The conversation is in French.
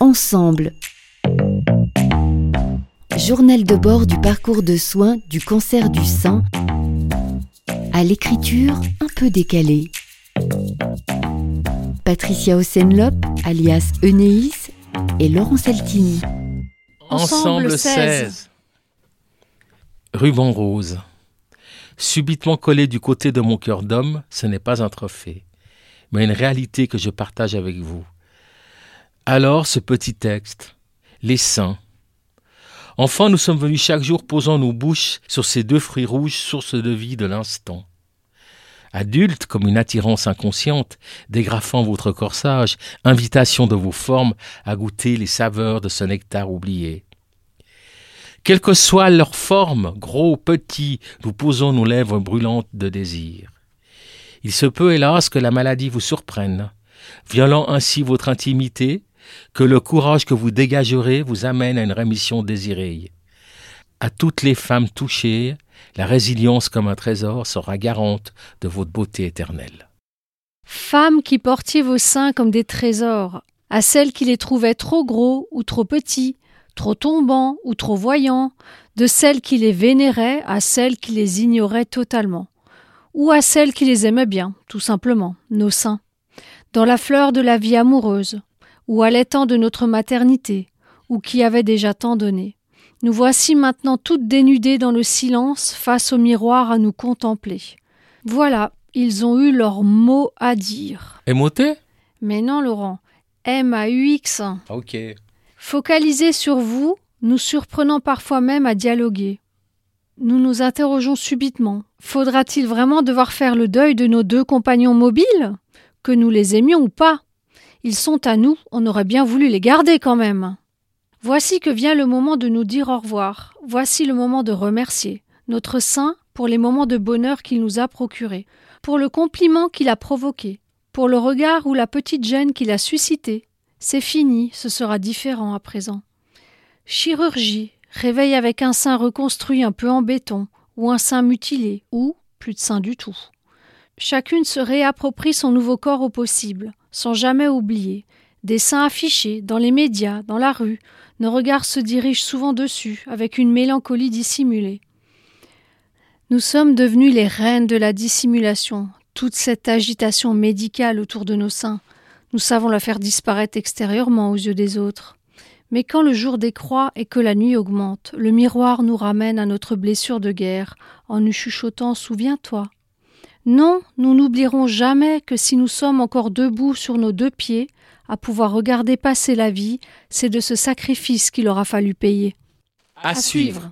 Ensemble. Journal de bord du parcours de soins du cancer du sein à l'écriture un peu décalée. Patricia Osenlop, alias Enéis, et Laurent Saltini. Ensemble 16. Ruban rose. Subitement collé du côté de mon cœur d'homme, ce n'est pas un trophée, mais une réalité que je partage avec vous. Alors ce petit texte, les saints. Enfant, nous sommes venus chaque jour posant nos bouches sur ces deux fruits rouges, source de vie de l'instant. Adulte, comme une attirance inconsciente, dégrafant votre corsage, invitation de vos formes à goûter les saveurs de ce nectar oublié. Quelle que soit leur forme, gros, petit, nous posons nos lèvres brûlantes de désir. Il se peut, hélas, que la maladie vous surprenne, violant ainsi votre intimité, que le courage que vous dégagerez vous amène à une rémission désirée. À toutes les femmes touchées, la résilience comme un trésor sera garante de votre beauté éternelle. Femmes qui portiez vos seins comme des trésors, à celles qui les trouvaient trop gros ou trop petits, trop tombants ou trop voyants, de celles qui les vénéraient à celles qui les ignoraient totalement, ou à celles qui les aimaient bien, tout simplement, nos seins, dans la fleur de la vie amoureuse, ou l'étang de notre maternité, ou qui avaient déjà tant donné. Nous voici maintenant toutes dénudées dans le silence face au miroir à nous contempler. Voilà, ils ont eu leur mot à dire. Émoté Mais non, Laurent. M-A-U-X. Ok. Focalisés sur vous, nous surprenant parfois même à dialoguer. Nous nous interrogeons subitement. Faudra-t-il vraiment devoir faire le deuil de nos deux compagnons mobiles? Que nous les aimions ou pas? Ils sont à nous, on aurait bien voulu les garder quand même. Voici que vient le moment de nous dire au revoir. Voici le moment de remercier notre saint pour les moments de bonheur qu'il nous a procurés, pour le compliment qu'il a provoqué, pour le regard ou la petite gêne qu'il a suscité. C'est fini, ce sera différent à présent. Chirurgie, réveil avec un sein reconstruit un peu en béton, ou un sein mutilé, ou plus de sein du tout. Chacune se réapproprie son nouveau corps au possible, sans jamais oublier. Des seins affichés, dans les médias, dans la rue, nos regards se dirigent souvent dessus, avec une mélancolie dissimulée. Nous sommes devenus les reines de la dissimulation, toute cette agitation médicale autour de nos seins. Nous savons la faire disparaître extérieurement aux yeux des autres. Mais quand le jour décroît et que la nuit augmente, le miroir nous ramène à notre blessure de guerre, en nous chuchotant Souviens-toi. Non, nous n'oublierons jamais que si nous sommes encore debout sur nos deux pieds, à pouvoir regarder passer la vie, c'est de ce sacrifice qu'il aura fallu payer. À, suivre.